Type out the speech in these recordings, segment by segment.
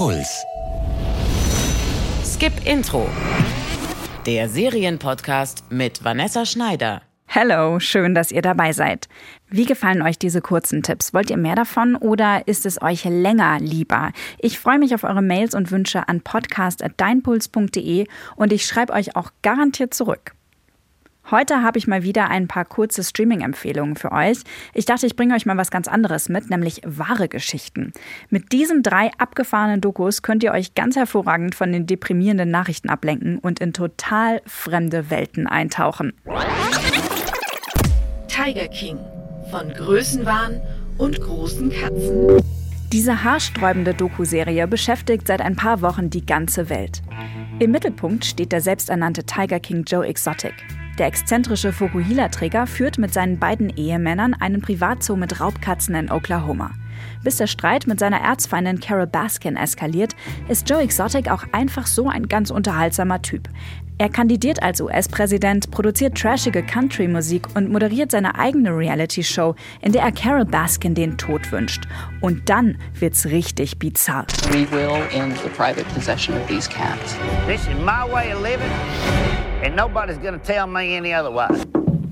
Puls. Skip Intro. Der Serienpodcast mit Vanessa Schneider. Hello, schön, dass ihr dabei seid. Wie gefallen euch diese kurzen Tipps? Wollt ihr mehr davon oder ist es euch länger lieber? Ich freue mich auf eure Mails und Wünsche an podcast.deinpuls.de und ich schreibe euch auch garantiert zurück. Heute habe ich mal wieder ein paar kurze Streaming-Empfehlungen für euch. Ich dachte, ich bringe euch mal was ganz anderes mit, nämlich wahre Geschichten. Mit diesen drei abgefahrenen Dokus könnt ihr euch ganz hervorragend von den deprimierenden Nachrichten ablenken und in total fremde Welten eintauchen. Tiger King von Größenwahn und großen Katzen. Diese haarsträubende Doku-Serie beschäftigt seit ein paar Wochen die ganze Welt. Im Mittelpunkt steht der selbsternannte Tiger King Joe Exotic. Der exzentrische Fukuhila-Träger führt mit seinen beiden Ehemännern einen Privatzoo mit Raubkatzen in Oklahoma. Bis der Streit mit seiner Erzfeindin Carol Baskin eskaliert, ist Joe Exotic auch einfach so ein ganz unterhaltsamer Typ. Er kandidiert als US-Präsident, produziert trashige Country-Musik und moderiert seine eigene Reality-Show, in der er Carol Baskin den Tod wünscht. Und dann wird's richtig bizarr. We will end the private possession of these cats. This is my way of living, and nobody's gonna tell me any otherwise.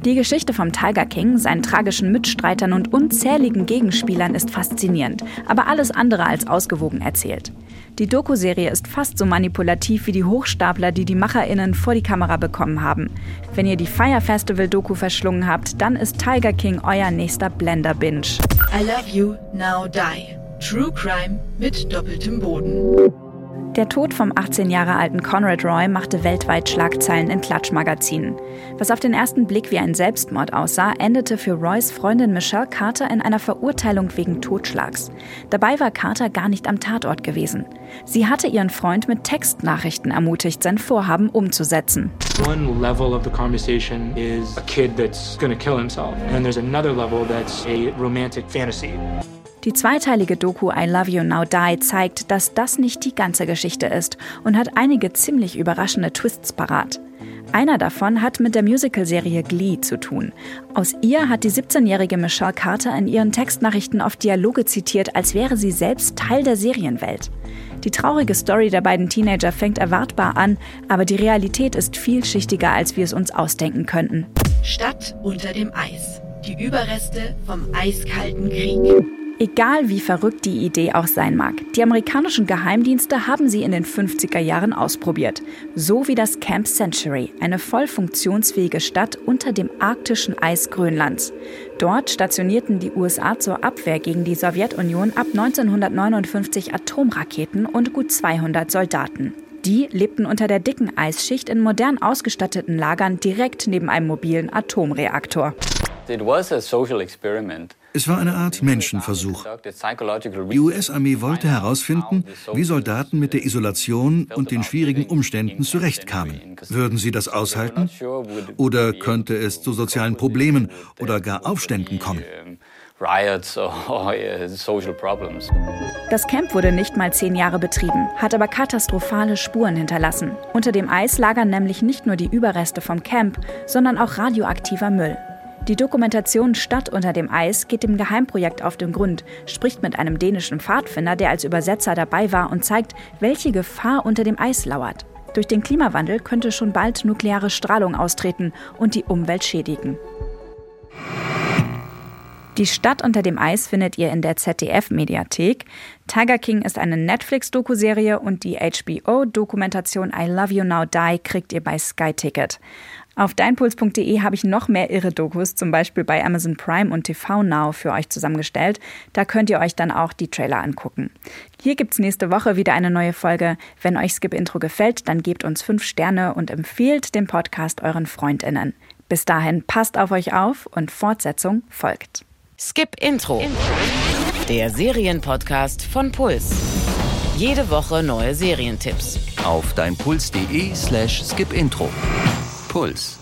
Die Geschichte vom Tiger King, seinen tragischen Mitstreitern und unzähligen Gegenspielern ist faszinierend, aber alles andere als ausgewogen erzählt. Die Doku-Serie ist fast so manipulativ wie die Hochstapler, die die MacherInnen vor die Kamera bekommen haben. Wenn ihr die Fire Festival-Doku verschlungen habt, dann ist Tiger King euer nächster Blender-Binge. I Love You, Now Die. True Crime mit doppeltem Boden. Der Tod vom 18 Jahre alten Conrad Roy machte weltweit Schlagzeilen in Klatschmagazinen. Was auf den ersten Blick wie ein Selbstmord aussah, endete für Roys Freundin Michelle Carter in einer Verurteilung wegen Totschlags. Dabei war Carter gar nicht am Tatort gewesen. Sie hatte ihren Freund mit Textnachrichten ermutigt, sein Vorhaben umzusetzen. One level of the conversation is a kid that's gonna kill himself. And there's another level that's a romantic fantasy. Die zweiteilige Doku I Love You Now Die zeigt, dass das nicht die ganze Geschichte ist und hat einige ziemlich überraschende Twists parat. Einer davon hat mit der Musicalserie Glee zu tun. Aus ihr hat die 17-jährige Michelle Carter in ihren Textnachrichten oft Dialoge zitiert, als wäre sie selbst Teil der Serienwelt. Die traurige Story der beiden Teenager fängt erwartbar an, aber die Realität ist vielschichtiger, als wir es uns ausdenken könnten. Stadt unter dem Eis. Die Überreste vom eiskalten Krieg. Egal wie verrückt die Idee auch sein mag, die amerikanischen Geheimdienste haben sie in den 50er Jahren ausprobiert. So wie das Camp Century, eine voll funktionsfähige Stadt unter dem arktischen Eis Grönlands. Dort stationierten die USA zur Abwehr gegen die Sowjetunion ab 1959 Atomraketen und gut 200 Soldaten. Die lebten unter der dicken Eisschicht in modern ausgestatteten Lagern direkt neben einem mobilen Atomreaktor. Es war eine Art Menschenversuch. Die US-Armee wollte herausfinden, wie Soldaten mit der Isolation und den schwierigen Umständen zurechtkamen. Würden sie das aushalten? Oder könnte es zu sozialen Problemen oder gar Aufständen kommen? Das Camp wurde nicht mal zehn Jahre betrieben, hat aber katastrophale Spuren hinterlassen. Unter dem Eis lagern nämlich nicht nur die Überreste vom Camp, sondern auch radioaktiver Müll. Die Dokumentation Stadt unter dem Eis geht dem Geheimprojekt auf den Grund, spricht mit einem dänischen Pfadfinder, der als Übersetzer dabei war und zeigt, welche Gefahr unter dem Eis lauert. Durch den Klimawandel könnte schon bald nukleare Strahlung austreten und die Umwelt schädigen. Die Stadt unter dem Eis findet ihr in der ZDF-Mediathek. Tiger King ist eine Netflix-Dokuserie und die HBO-Dokumentation I Love You Now Die kriegt ihr bei Sky Ticket. Auf deinpuls.de habe ich noch mehr irre Dokus, zum Beispiel bei Amazon Prime und TV Now für euch zusammengestellt. Da könnt ihr euch dann auch die Trailer angucken. Hier gibt's nächste Woche wieder eine neue Folge. Wenn euch Skip Intro gefällt, dann gebt uns fünf Sterne und empfehlt den Podcast euren FreundInnen. Bis dahin passt auf euch auf und Fortsetzung folgt. Skip Intro. Der Serienpodcast von Puls. Jede Woche neue Serientipps. Auf deinpuls.de slash skipintro. Puls.